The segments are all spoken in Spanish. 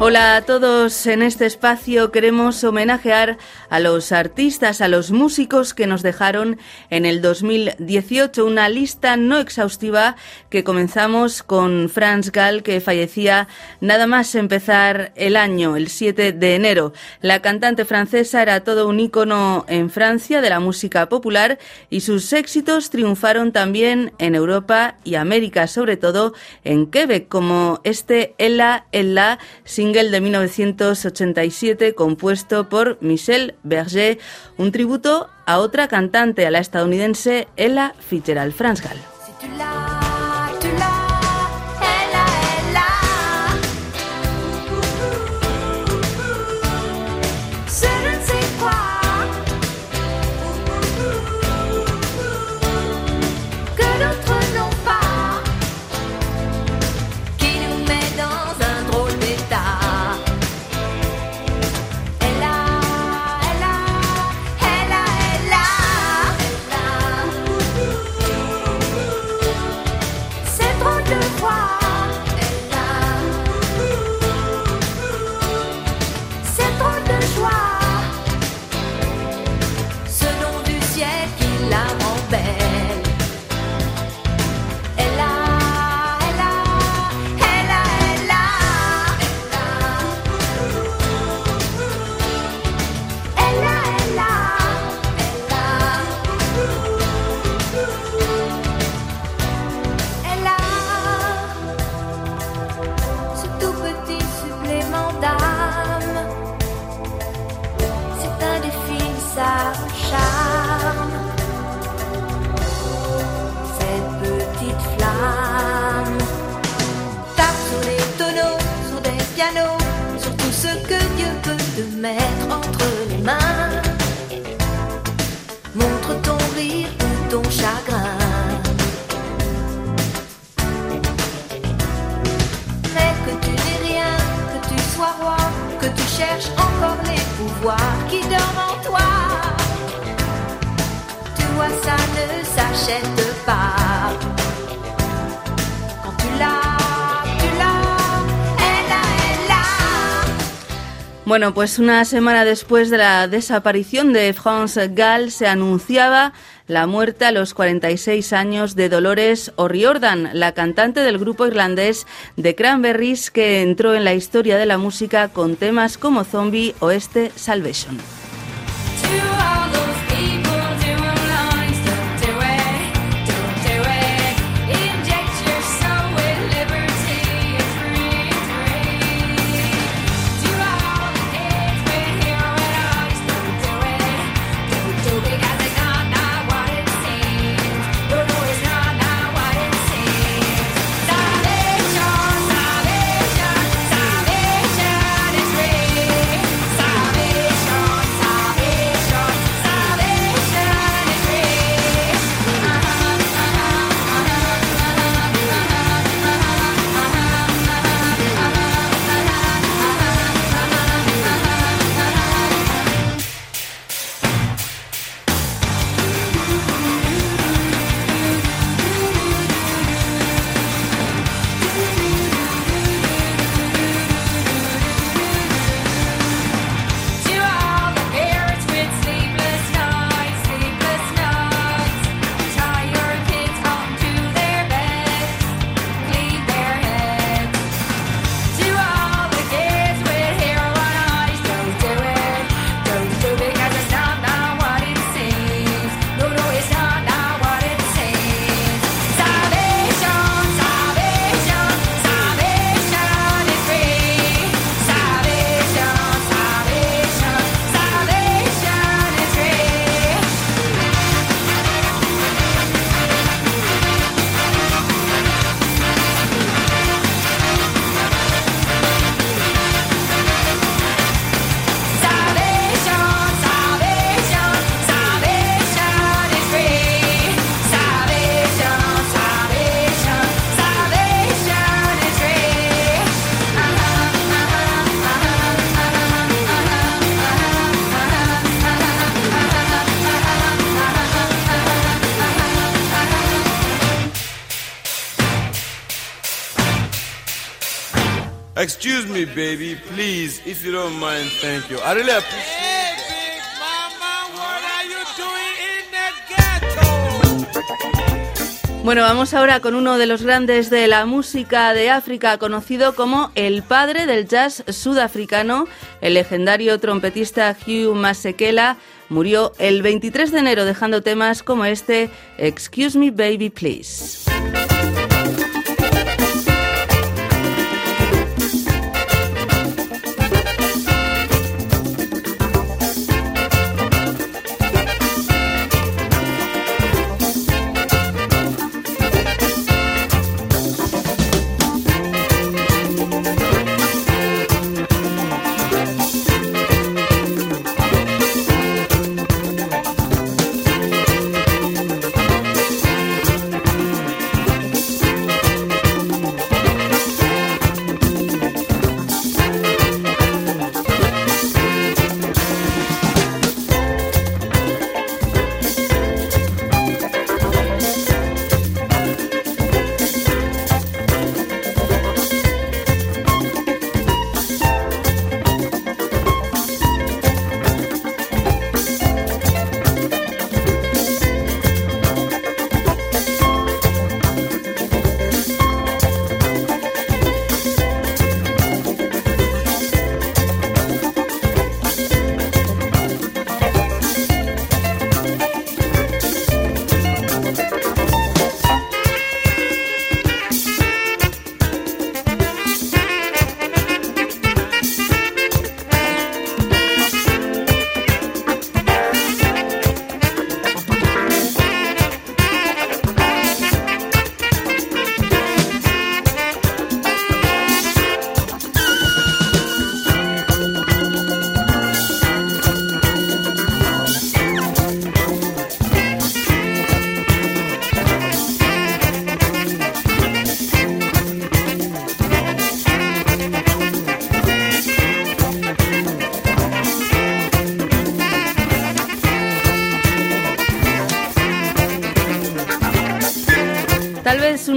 Hola a todos. En este espacio queremos homenajear a los artistas, a los músicos que nos dejaron en el 2018 una lista no exhaustiva que comenzamos con Franz Gall que fallecía nada más empezar el año, el 7 de enero. La cantante francesa era todo un ícono en Francia de la música popular y sus éxitos triunfaron también en Europa y América, sobre todo en Quebec, como este Ella Ella sin de 1987 compuesto por Michelle Berger, un tributo a otra cantante, a la estadounidense Ella Fitzgerald Franz. Tape sur les tonneaux, sur des pianos, sur tout ce que Dieu peut te mettre entre les mains. Montre ton rire ou ton chagrin. Mais que tu n'es rien, que tu sois roi, que tu cherches encore les pouvoirs qui dorment en toi. Tu ça ne s'achète pas. Bueno, pues una semana después de la desaparición de France Gall se anunciaba la muerte a los 46 años de Dolores O'Riordan, la cantante del grupo irlandés The Cranberries que entró en la historia de la música con temas como Zombie o este Salvation. Excuse me, baby, please, if you don't mind, thank you. I really appreciate Hey, Big Mama, what are you doing in the ghetto? Bueno, vamos ahora con uno de los grandes de la música de África, conocido como el padre del jazz sudafricano, el legendario trompetista Hugh Masekela, murió el 23 de enero dejando temas como este Excuse Me Baby Please.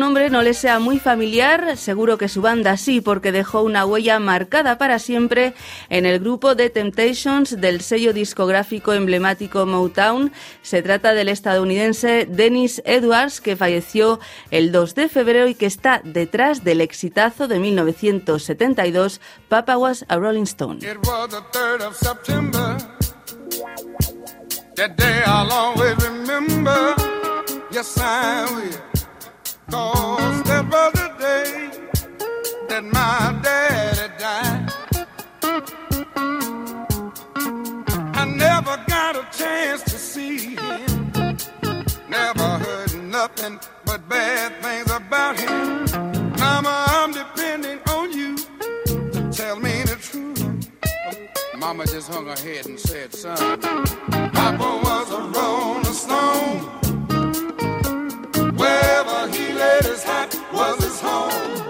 Nombre no le sea muy familiar, seguro que su banda sí, porque dejó una huella marcada para siempre en el grupo The Temptations del sello discográfico emblemático Motown. Se trata del estadounidense Dennis Edwards, que falleció el 2 de febrero y que está detrás del exitazo de 1972, Papa Was a Rolling Stone. It was the 3rd of September. That day I'll always remember. Yes, I will. Cause that was the day that my daddy died. I never got a chance to see him. Never heard nothing but bad things about him. Mama, I'm depending on you to tell me the truth. Mama just hung her head and said, son, Papa was a rolling stone a he let his hat was his home.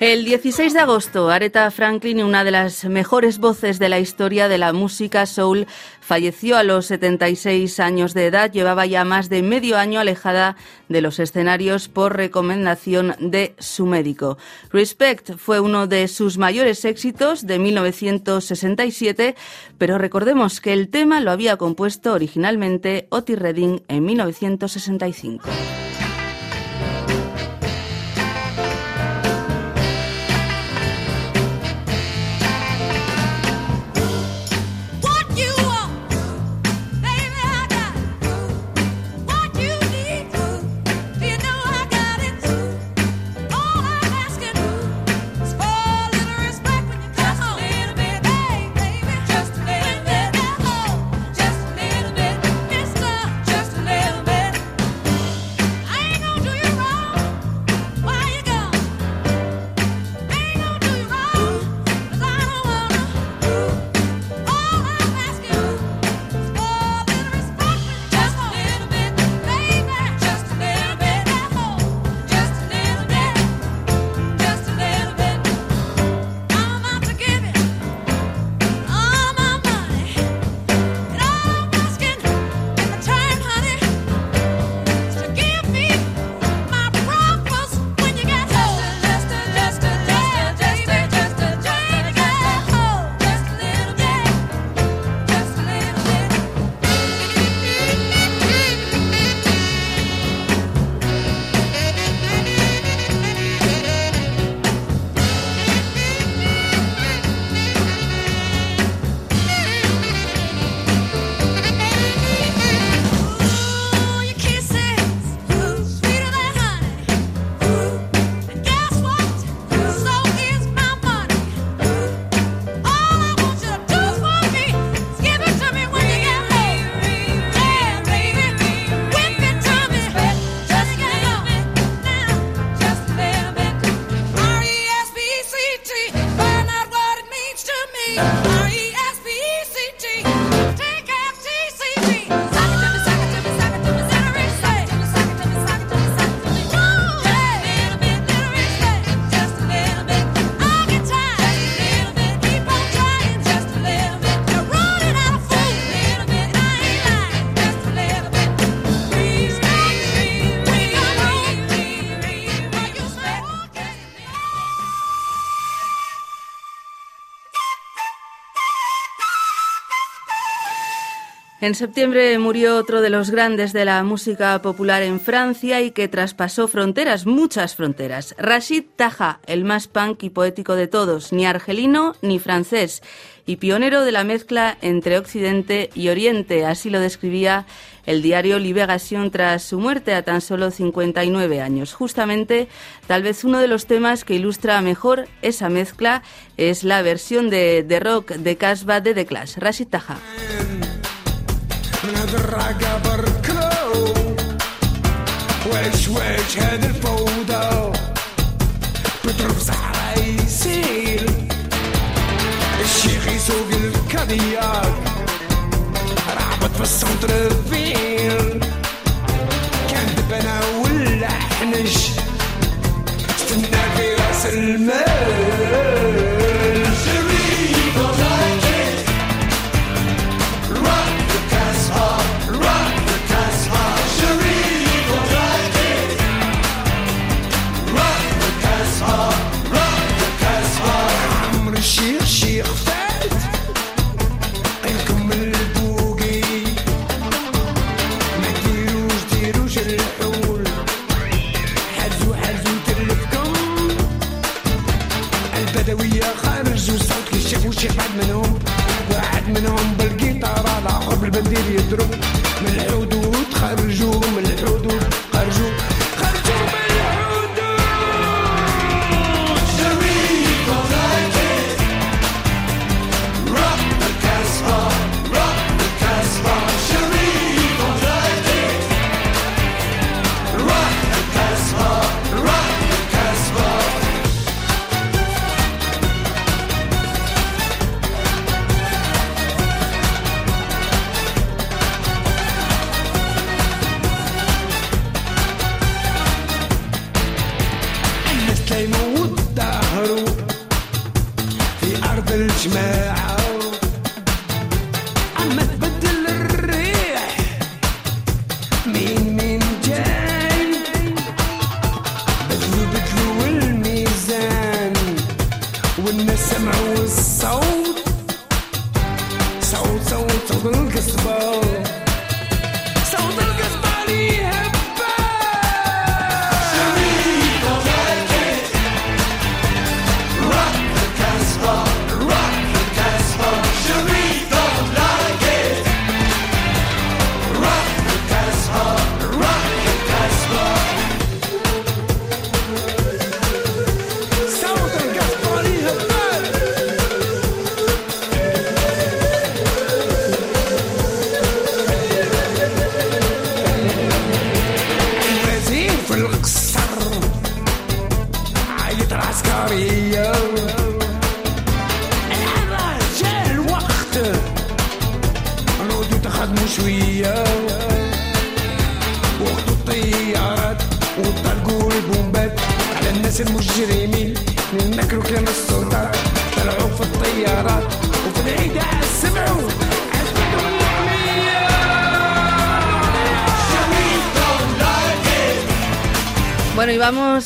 El 16 de agosto, Aretha Franklin, una de las mejores voces de la historia de la música soul, falleció a los 76 años de edad. Llevaba ya más de medio año alejada de los escenarios por recomendación de su médico. Respect fue uno de sus mayores éxitos de 1967, pero recordemos que el tema lo había compuesto originalmente Otis Redding en 1965. En septiembre murió otro de los grandes de la música popular en Francia y que traspasó fronteras, muchas fronteras. Rashid Taha, el más punk y poético de todos, ni argelino ni francés, y pionero de la mezcla entre Occidente y Oriente, así lo describía el diario Libération tras su muerte a tan solo 59 años. Justamente, tal vez uno de los temas que ilustra mejor esa mezcla es la versión de, de rock de Casbah de The Clash, Rashid Taha. نضرق بركلو وش وش هاد الفوضى. بضرب صحراء يسيل الشيخ يسوق الكادياك. رعبت في السنتر فيل كان دبنا ولا حنش استنى في راس المال.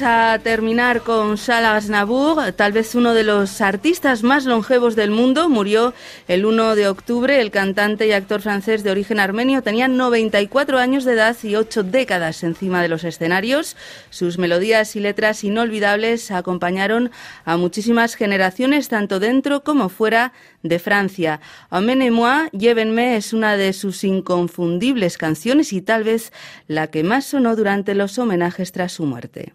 Vamos a terminar con Salah Aznavour, tal vez uno de los artistas más longevos del mundo. Murió el 1 de octubre. El cantante y actor francés de origen armenio tenía 94 años de edad y ocho décadas encima de los escenarios. Sus melodías y letras inolvidables acompañaron a muchísimas generaciones, tanto dentro como fuera de Francia. Emmenez-moi, Llévenme es una de sus inconfundibles canciones y tal vez la que más sonó durante los homenajes tras su muerte.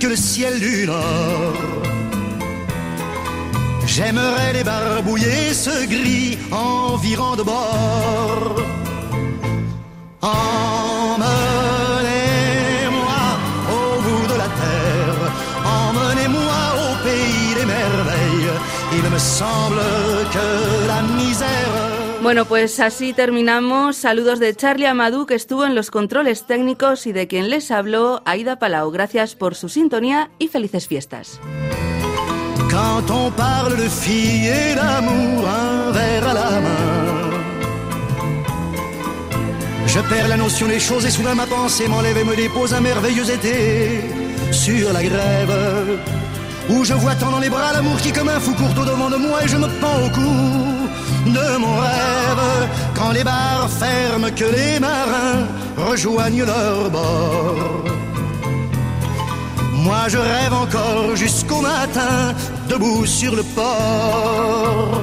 que le ciel du Nord. J'aimerais les barbouiller ce gris environ de bord. Emmenez-moi au bout de la terre, emmenez-moi au pays des merveilles. Il me semble que la misère Bueno, pues así terminamos. Saludos de Charlie Amadou, que estuvo en los controles técnicos, y de quien les habló, Aida Palau. Gracias por su sintonía y felices fiestas. Quand on parle de filles et d'amour, un verre à la main. Je perds la notion des choses et soudain ma pensée m'enlève et me dépose un merveilleux été sur la grève. Où je vois tant dans les bras l'amour qui comme un fou court au devant de moi et je me pends au cou de mon rêve. Quand les bars ferment, que les marins rejoignent leur bord. Moi je rêve encore jusqu'au matin, debout sur le port.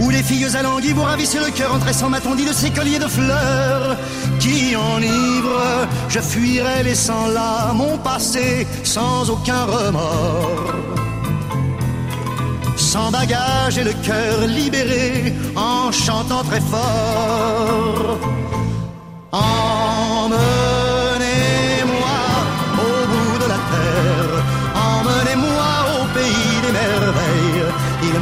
Où les filles alanguies vous ravissent le cœur en tressant ma tondie de ces colliers de fleurs qui enivrent. Je fuirai laissant là mon passé sans aucun remords sans bagage et le cœur libéré en chantant très fort.